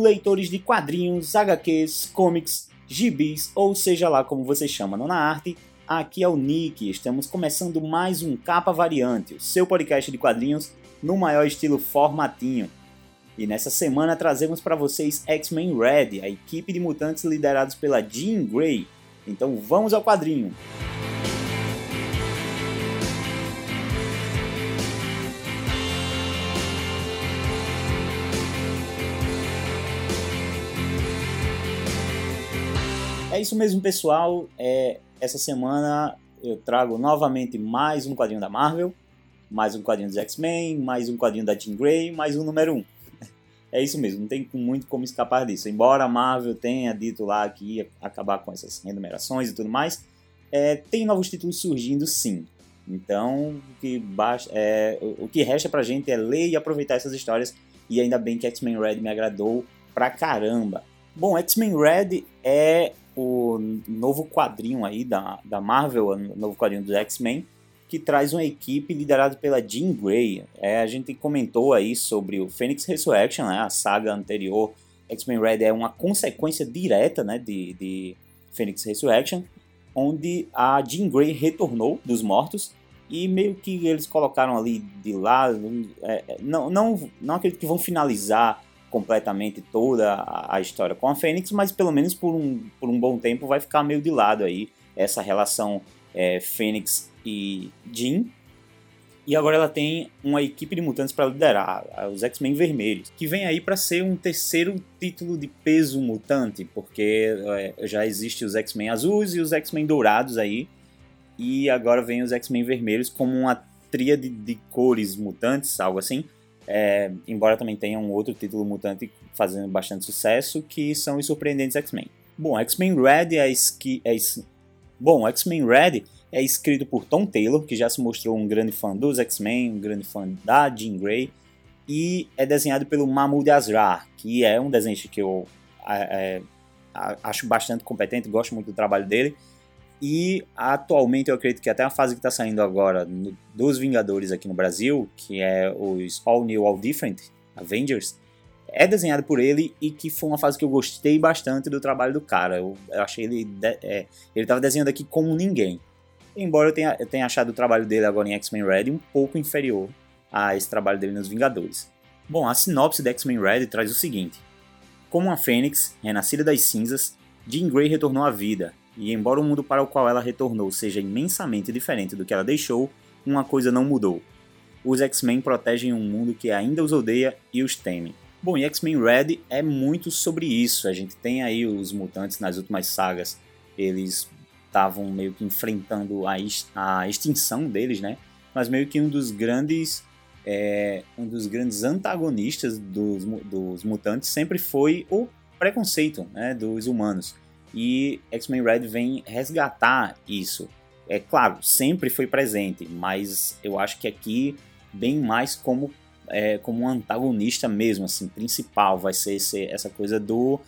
leitores de quadrinhos, HQs, comics, gibis, ou seja lá como você chama na arte, aqui é o Nick. Estamos começando mais um Capa Variante, o seu podcast de quadrinhos no maior estilo formatinho. E nessa semana trazemos para vocês X-Men Red, a equipe de mutantes liderados pela Jean Grey. Então vamos ao quadrinho. É isso mesmo, pessoal. É, essa semana eu trago novamente mais um quadrinho da Marvel, mais um quadrinho dos X-Men, mais um quadrinho da Jean Grey, mais um número 1. Um. É isso mesmo, não tem muito como escapar disso. Embora a Marvel tenha dito lá que ia acabar com essas renumerações e tudo mais, é, tem novos títulos surgindo sim. Então, o que, baixa, é, o que resta pra gente é ler e aproveitar essas histórias. E ainda bem que X-Men Red me agradou pra caramba. Bom, X-Men Red é o novo quadrinho aí da, da Marvel, o novo quadrinho dos X-Men, que traz uma equipe liderada pela Jean Grey. É, a gente comentou aí sobre o Phoenix Resurrection, né, a saga anterior. X-Men Red é uma consequência direta né, de, de Phoenix Resurrection, onde a Jean Grey retornou dos mortos e meio que eles colocaram ali de lado. É, não, não, não acredito que vão finalizar completamente toda a história com a Fênix, mas pelo menos por um, por um bom tempo vai ficar meio de lado aí essa relação é, Fênix e Jean. E agora ela tem uma equipe de mutantes para liderar, os X-Men Vermelhos, que vem aí para ser um terceiro título de peso mutante, porque é, já existe os X-Men azuis e os X-Men dourados aí, e agora vem os X-Men Vermelhos como uma tríade de cores mutantes, algo assim, é, embora também tenha um outro título mutante fazendo bastante sucesso, que são os Surpreendentes X-Men. Bom, X-Men Red é, esqui, é Bom, X-Men Red é escrito por Tom Taylor, que já se mostrou um grande fã dos X-Men, um grande fã da Jean Grey, e é desenhado pelo Mahmoud Asrar, que é um desenhista que eu é, acho bastante competente, gosto muito do trabalho dele, e atualmente eu acredito que até a fase que está saindo agora no, dos Vingadores aqui no Brasil, que é os All New, All Different Avengers, é desenhado por ele e que foi uma fase que eu gostei bastante do trabalho do cara. Eu, eu achei ele. De, é, ele estava desenhando aqui como ninguém. Embora eu tenha, eu tenha achado o trabalho dele agora em X-Men Red um pouco inferior a esse trabalho dele nos Vingadores. Bom, a sinopse de X-Men Red traz o seguinte: Como uma fênix, renascida das cinzas, Jean Grey retornou à vida e embora o mundo para o qual ela retornou seja imensamente diferente do que ela deixou, uma coisa não mudou. Os X-Men protegem um mundo que ainda os odeia e os teme. Bom, e X-Men Red é muito sobre isso. A gente tem aí os mutantes nas últimas sagas, eles estavam meio que enfrentando a, a extinção deles, né? Mas meio que um dos grandes é, um dos grandes antagonistas dos, dos mutantes sempre foi o preconceito né, dos humanos. E X-Men Red vem resgatar isso. É claro, sempre foi presente, mas eu acho que aqui bem mais como é, como um antagonista mesmo, assim, principal vai ser esse, essa coisa do,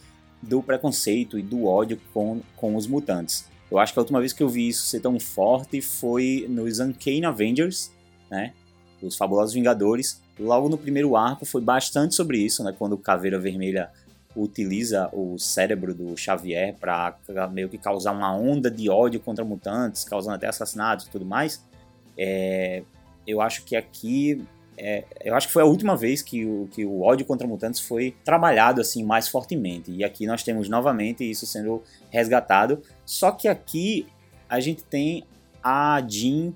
do preconceito e do ódio com, com os mutantes. Eu acho que a última vez que eu vi isso ser tão forte foi nos Uncanny Avengers, né? Os Fabulosos Vingadores. Logo no primeiro arco foi bastante sobre isso, né? Quando o Caveira Vermelha utiliza o cérebro do Xavier para meio que causar uma onda de ódio contra mutantes, causando até assassinatos e tudo mais. É, eu acho que aqui é, eu acho que foi a última vez que o, que o ódio contra mutantes foi trabalhado assim mais fortemente. E aqui nós temos novamente isso sendo resgatado. Só que aqui a gente tem a Jean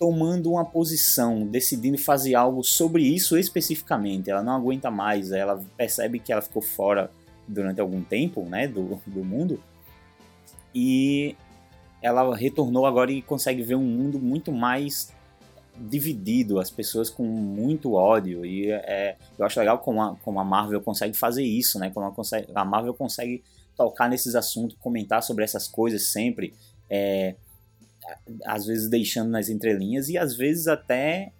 tomando uma posição, decidindo fazer algo sobre isso especificamente. Ela não aguenta mais, ela percebe que ela ficou fora durante algum tempo, né, do, do mundo. E ela retornou agora e consegue ver um mundo muito mais dividido, as pessoas com muito ódio. E é, eu acho legal como a, como a Marvel consegue fazer isso, né? Como a, consegue, a Marvel consegue tocar nesses assuntos, comentar sobre essas coisas sempre. É, às vezes deixando nas entrelinhas e às vezes até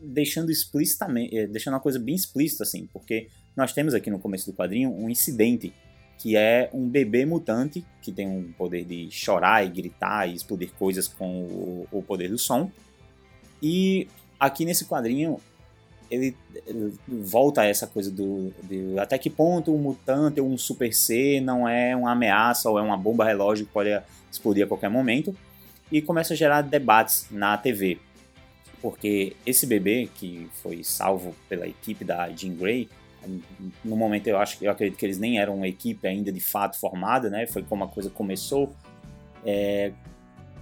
deixando explicitamente, eh, deixando uma coisa bem explícita assim, porque nós temos aqui no começo do quadrinho um incidente que é um bebê mutante que tem um poder de chorar e gritar e explodir coisas com o, o poder do som. E aqui nesse quadrinho ele, ele, volta a essa coisa do, de até que ponto um mutante ou um super ser não é uma ameaça ou é uma bomba relógio que pode explodir a qualquer momento e começa a gerar debates na TV porque esse bebê que foi salvo pela equipe da Jean Grey no momento eu acho eu acredito que eles nem eram uma equipe ainda de fato formada né? Foi como a coisa começou. É,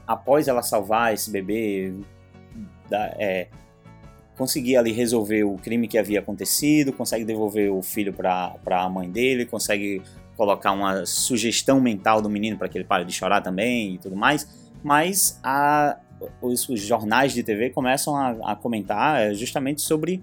após ela salvar esse bebê da, é, conseguir ali resolver o crime que havia acontecido, consegue devolver o filho para a mãe dele, consegue colocar uma sugestão mental do menino para que ele pare de chorar também e tudo mais, mas a, os, os, jornais de TV começam a, a comentar justamente sobre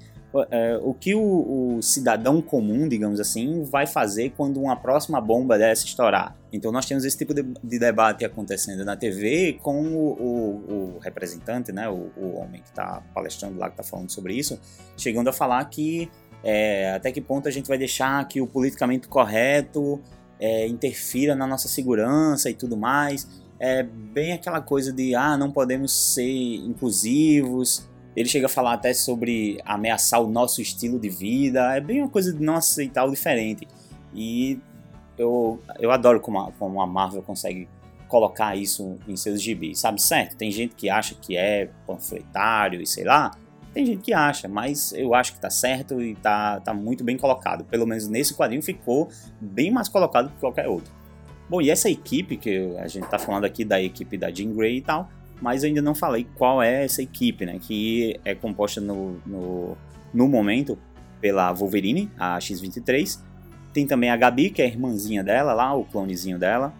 é, o que o, o, cidadão comum, digamos assim, vai fazer quando uma próxima bomba dessa estourar. Então nós temos esse tipo de, de debate acontecendo na TV com o, o representante, né, o, homem que está palestrando lá, que está falando sobre isso, chegando a falar que é, até que ponto a gente vai deixar que o politicamente correto é, interfira na nossa segurança e tudo mais. É bem aquela coisa de, ah, não podemos ser inclusivos, ele chega a falar até sobre ameaçar o nosso estilo de vida. É bem uma coisa de não aceitar o diferente. E eu, eu adoro como a, como a Marvel consegue colocar isso em seus gibis, sabe? Certo, tem gente que acha que é panfletário e sei lá. Tem gente que acha, mas eu acho que tá certo e tá, tá muito bem colocado. Pelo menos nesse quadrinho ficou bem mais colocado que qualquer outro. Bom, e essa equipe, que a gente tá falando aqui da equipe da Jean Grey e tal, mas eu ainda não falei qual é essa equipe, né? Que é composta no, no, no momento pela Wolverine, a X-23. Tem também a Gabi, que é a irmãzinha dela lá, o clonezinho dela,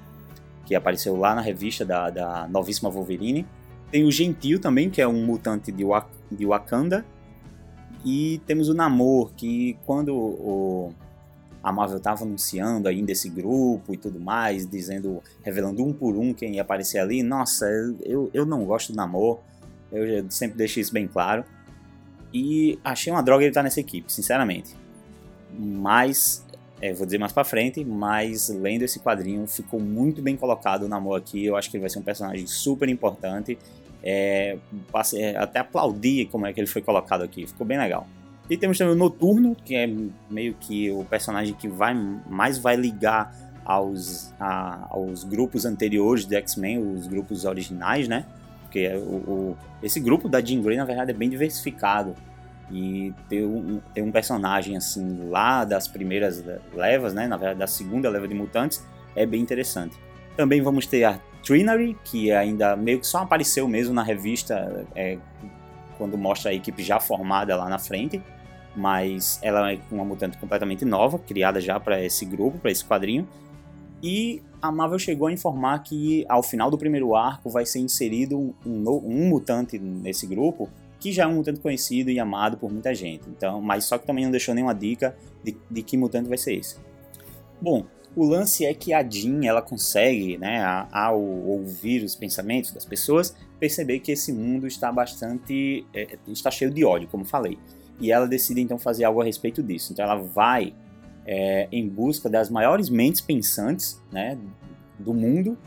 que apareceu lá na revista da, da novíssima Wolverine. Tem o Gentil também, que é um mutante de, Wak de Wakanda. E temos o Namor, que quando o, a Marvel estava anunciando ainda esse grupo e tudo mais, dizendo, revelando um por um quem ia aparecer ali. Nossa, eu, eu não gosto do namoro, eu sempre deixei isso bem claro. E achei uma droga ele estar tá nessa equipe, sinceramente. Mas, é, vou dizer mais pra frente, mas lendo esse quadrinho ficou muito bem colocado o Namor aqui. Eu acho que ele vai ser um personagem super importante. É, passei, até aplaudi como é que ele foi colocado aqui, ficou bem legal. E temos também o Noturno, que é meio que o personagem que vai mais vai ligar aos, a, aos grupos anteriores de X-Men, os grupos originais, né? Porque é o, o, esse grupo da Jean Grey, na verdade, é bem diversificado. E ter um, ter um personagem assim lá das primeiras levas, né? Na verdade, da segunda leva de mutantes, é bem interessante. Também vamos ter a Trinary, que ainda meio que só apareceu mesmo na revista é, quando mostra a equipe já formada lá na frente mas ela é uma mutante completamente nova, criada já para esse grupo, para esse quadrinho. E a Marvel chegou a informar que ao final do primeiro arco vai ser inserido um, um, mutante nesse grupo, que já é um mutante conhecido e amado por muita gente. Então, mas só que também não deixou nenhuma dica de, de que mutante vai ser esse. Bom, o lance é que a Jean ela consegue, né, ao ouvir os pensamentos das pessoas, perceber que esse mundo está bastante é, está cheio de ódio, como falei e ela decide então fazer algo a respeito disso. Então ela vai é, em busca das maiores mentes pensantes né, do mundo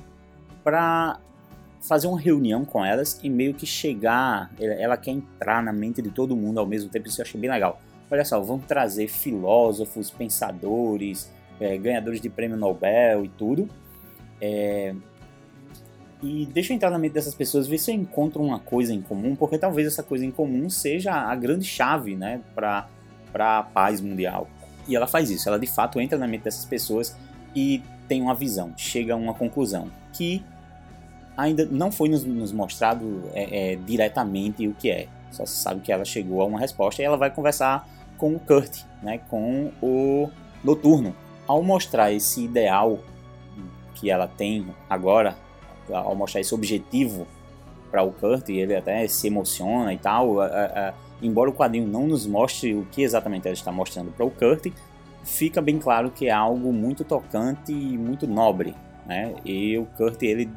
para fazer uma reunião com elas e meio que chegar. Ela quer entrar na mente de todo mundo ao mesmo tempo, isso eu achei bem legal. Olha só, vamos trazer filósofos, pensadores, é, ganhadores de prêmio Nobel e tudo. É, e deixa eu entrar na mente dessas pessoas, ver se eu encontro uma coisa em comum, porque talvez essa coisa em comum seja a grande chave, né, para a paz mundial. E ela faz isso, ela de fato entra na mente dessas pessoas e tem uma visão, chega a uma conclusão, que ainda não foi nos, nos mostrado é, é, diretamente o que é. Só se sabe que ela chegou a uma resposta e ela vai conversar com o Kurt, né, com o Noturno. Ao mostrar esse ideal que ela tem agora ao mostrar esse objetivo para o Kurt, e ele até se emociona e tal, embora o quadrinho não nos mostre o que exatamente ela está mostrando para o Kurt, fica bem claro que é algo muito tocante e muito nobre, né? E o Kurt ele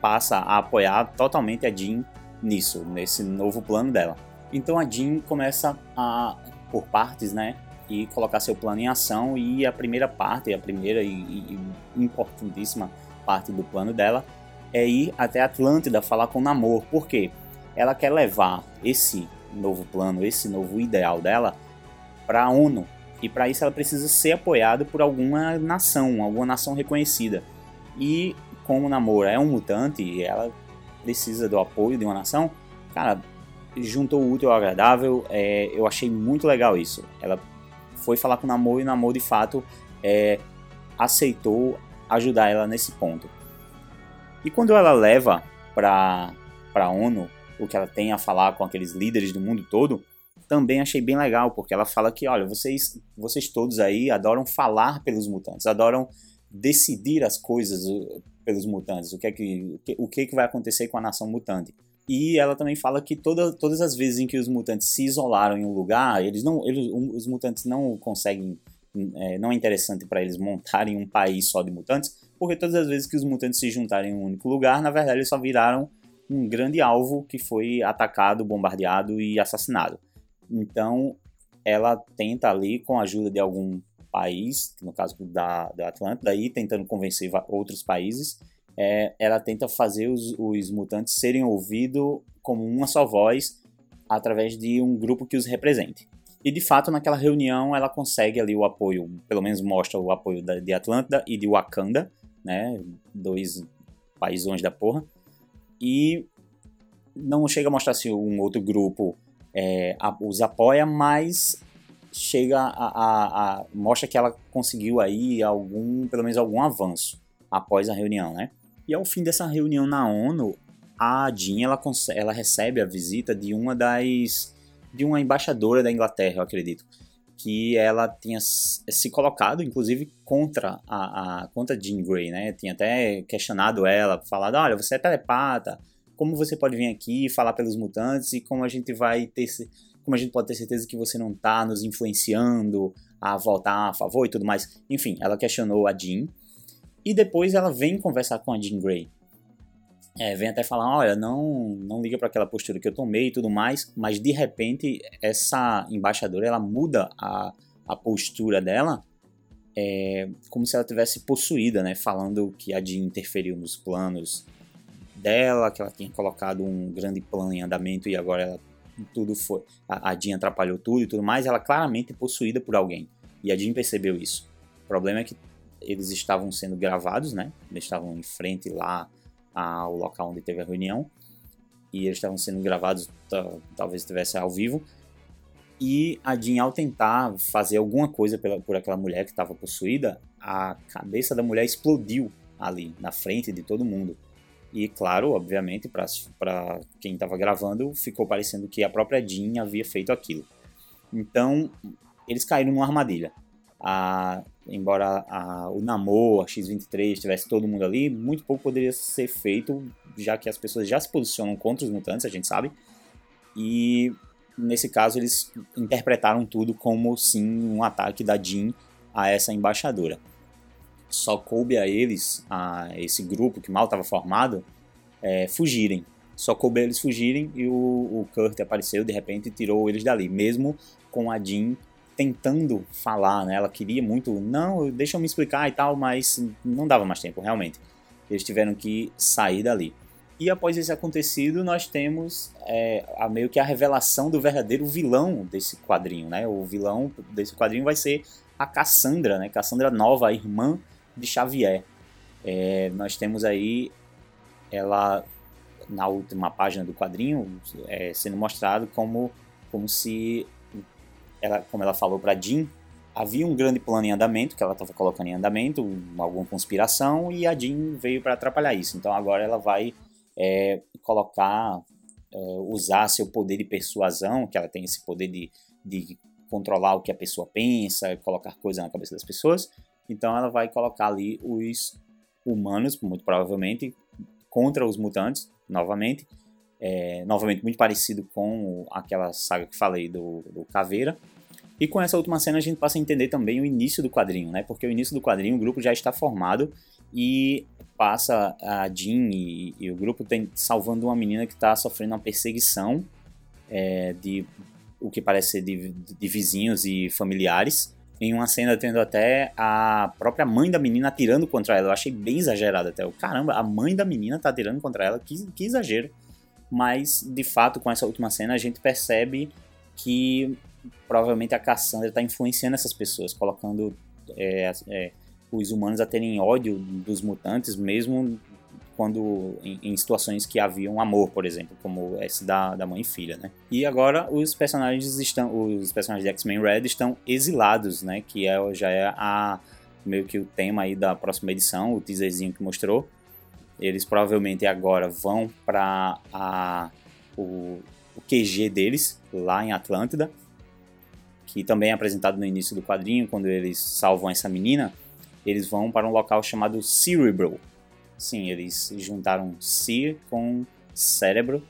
passa a apoiar totalmente a Jean nisso, nesse novo plano dela. Então a Jean começa a por partes, né? E colocar seu plano em ação e a primeira parte, a primeira e, e importantíssima parte do plano dela é ir até Atlântida falar com Namor. Por quê? Ela quer levar esse novo plano, esse novo ideal dela para a ONU. E para isso ela precisa ser apoiada por alguma nação, alguma nação reconhecida. E como Namor é um mutante e ela precisa do apoio de uma nação, cara, juntou o útil ao agradável. É, eu achei muito legal isso. Ela foi falar com o Namor e o Namor de fato é, aceitou ajudar ela nesse ponto. E quando ela leva para a ONU o que ela tem a falar com aqueles líderes do mundo todo, também achei bem legal, porque ela fala que, olha, vocês, vocês todos aí adoram falar pelos mutantes, adoram decidir as coisas pelos mutantes, o que é que, o que, é que vai acontecer com a nação mutante. E ela também fala que toda, todas as vezes em que os mutantes se isolaram em um lugar, eles não, eles, os mutantes não conseguem, é, não é interessante para eles montarem um país só de mutantes, porque todas as vezes que os mutantes se juntarem em um único lugar, na verdade eles só viraram um grande alvo que foi atacado, bombardeado e assassinado. Então, ela tenta ali, com a ajuda de algum país, no caso da, da Atlântida, aí tentando convencer outros países, é, ela tenta fazer os, os mutantes serem ouvidos como uma só voz através de um grupo que os represente. E de fato, naquela reunião, ela consegue ali o apoio, pelo menos mostra o apoio de Atlântida e de Wakanda, né? Dois paísões da porra. E não chega a mostrar se um outro grupo é, os apoia, mas chega a, a, a, mostra que ela conseguiu aí algum, pelo menos algum avanço após a reunião, né? E ao fim dessa reunião na ONU, a Jean ela, ela recebe a visita de uma das de uma embaixadora da Inglaterra, eu acredito, que ela tinha se colocado, inclusive, contra a, a contra Jean Grey, né? Tinha até questionado ela, falado, olha, você é telepata, como você pode vir aqui falar pelos mutantes e como a gente vai ter como a gente pode ter certeza que você não está nos influenciando a votar a favor e tudo mais. Enfim, ela questionou a Jean e depois ela vem conversar com a Jean Grey. É, vem até falar, olha, não, não liga para aquela postura que eu tomei e tudo mais, mas de repente essa embaixadora ela muda a, a postura dela é, como se ela tivesse possuída, né? Falando que a Jean interferiu nos planos dela, que ela tinha colocado um grande plano em andamento e agora ela tudo foi. A, a Jean atrapalhou tudo e tudo mais, ela claramente é possuída por alguém. E a Jean percebeu isso. O problema é que eles estavam sendo gravados, né? Eles estavam em frente lá ao local onde teve a reunião. E eles estavam sendo gravados, talvez estivesse ao vivo. E a Jean, ao tentar fazer alguma coisa pela, por aquela mulher que estava possuída, a cabeça da mulher explodiu ali, na frente de todo mundo. E claro, obviamente, para quem estava gravando, ficou parecendo que a própria Jean havia feito aquilo. Então, eles caíram numa armadilha. A, embora a, o Namor, a X-23, tivesse todo mundo ali, muito pouco poderia ser feito, já que as pessoas já se posicionam contra os mutantes, a gente sabe. E nesse caso, eles interpretaram tudo como sim um ataque da Jean a essa embaixadora só coube a eles, a esse grupo que mal estava formado, é, fugirem. Só coube a eles fugirem e o, o Kurt apareceu de repente e tirou eles dali, mesmo com a Jean tentando falar, né? Ela queria muito, não, deixa eu me explicar e tal, mas não dava mais tempo, realmente. Eles tiveram que sair dali. E após esse acontecido, nós temos é, a, meio que a revelação do verdadeiro vilão desse quadrinho, né? O vilão desse quadrinho vai ser a Cassandra, né? Cassandra Nova, a irmã de Xavier. É, nós temos aí ela na última página do quadrinho é, sendo mostrado como como se ela como ela falou para Jean havia um grande plano em andamento que ela estava colocando em andamento alguma conspiração e a Jean veio para atrapalhar isso então agora ela vai é, colocar é, usar seu poder de persuasão que ela tem esse poder de, de controlar o que a pessoa pensa colocar coisa na cabeça das pessoas então ela vai colocar ali os humanos, muito provavelmente, contra os mutantes, novamente. É, novamente muito parecido com aquela saga que falei do, do Caveira. E com essa última cena a gente passa a entender também o início do quadrinho, né? Porque o início do quadrinho o grupo já está formado e passa a Jean e, e o grupo tem, salvando uma menina que está sofrendo uma perseguição é, de o que parece ser de, de vizinhos e familiares em uma cena tendo até a própria mãe da menina atirando contra ela. Eu achei bem exagerado até. Caramba, a mãe da menina tá atirando contra ela, que, que exagero. mas de fato com essa última cena a gente percebe que provavelmente a Cassandra está influenciando essas pessoas, colocando é, é, os humanos a terem ódio dos mutantes, mesmo quando em, em, situações que haviam amor, por exemplo, como esse da, da mãe e filha, né? E agora os personagens estão, os personagens de X-Men Red estão exilados, né? Que é, já é a meio que o tema aí da próxima edição, o teaserzinho que mostrou. Eles provavelmente agora vão para o, o QG deles lá em Atlântida, que também é apresentado no início do quadrinho, quando eles salvam essa menina. Eles vão para um local chamado Cerebral, Sim, eles juntaram Seer com cérebro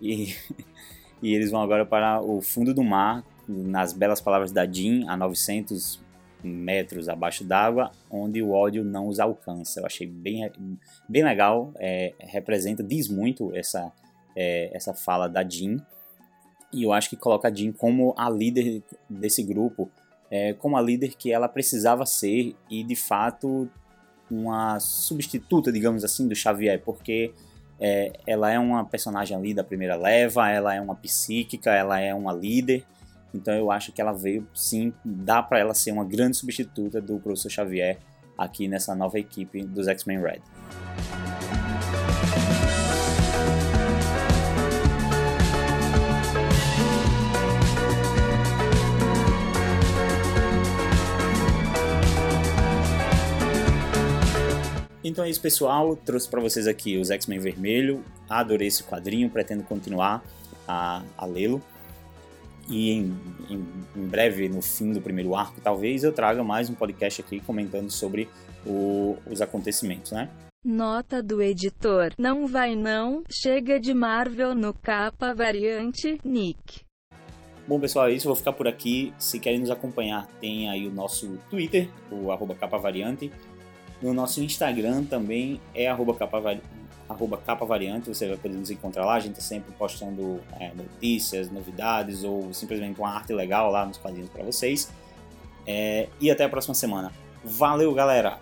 e, e eles vão agora para o fundo do mar, nas belas palavras da Jean, a 900 metros abaixo d'água, onde o ódio não os alcança. Eu achei bem, bem legal, é, representa, diz muito essa, é, essa fala da Jean, e eu acho que coloca a Jean como a líder desse grupo, é, como a líder que ela precisava ser e de fato uma substituta, digamos assim, do Xavier, porque é, ela é uma personagem ali da primeira leva, ela é uma psíquica, ela é uma líder, então eu acho que ela veio, sim, dá para ela ser uma grande substituta do Professor Xavier aqui nessa nova equipe dos X-Men Red. Então é isso, pessoal. Trouxe para vocês aqui os X-Men Vermelho. Adorei esse quadrinho, pretendo continuar a, a lê-lo. E em, em, em, breve, no fim do primeiro arco, talvez eu traga mais um podcast aqui comentando sobre o, os acontecimentos, né? Nota do editor: Não vai não, chega de Marvel no capa variante, Nick. Bom, pessoal, é isso. Vou ficar por aqui. Se querem nos acompanhar, tem aí o nosso Twitter, o arroba capa variante. No nosso Instagram também é arroba você vai poder nos encontrar lá. A gente está sempre postando é, notícias, novidades ou simplesmente uma arte legal lá nos quadrinhos para vocês. É, e até a próxima semana. Valeu, galera!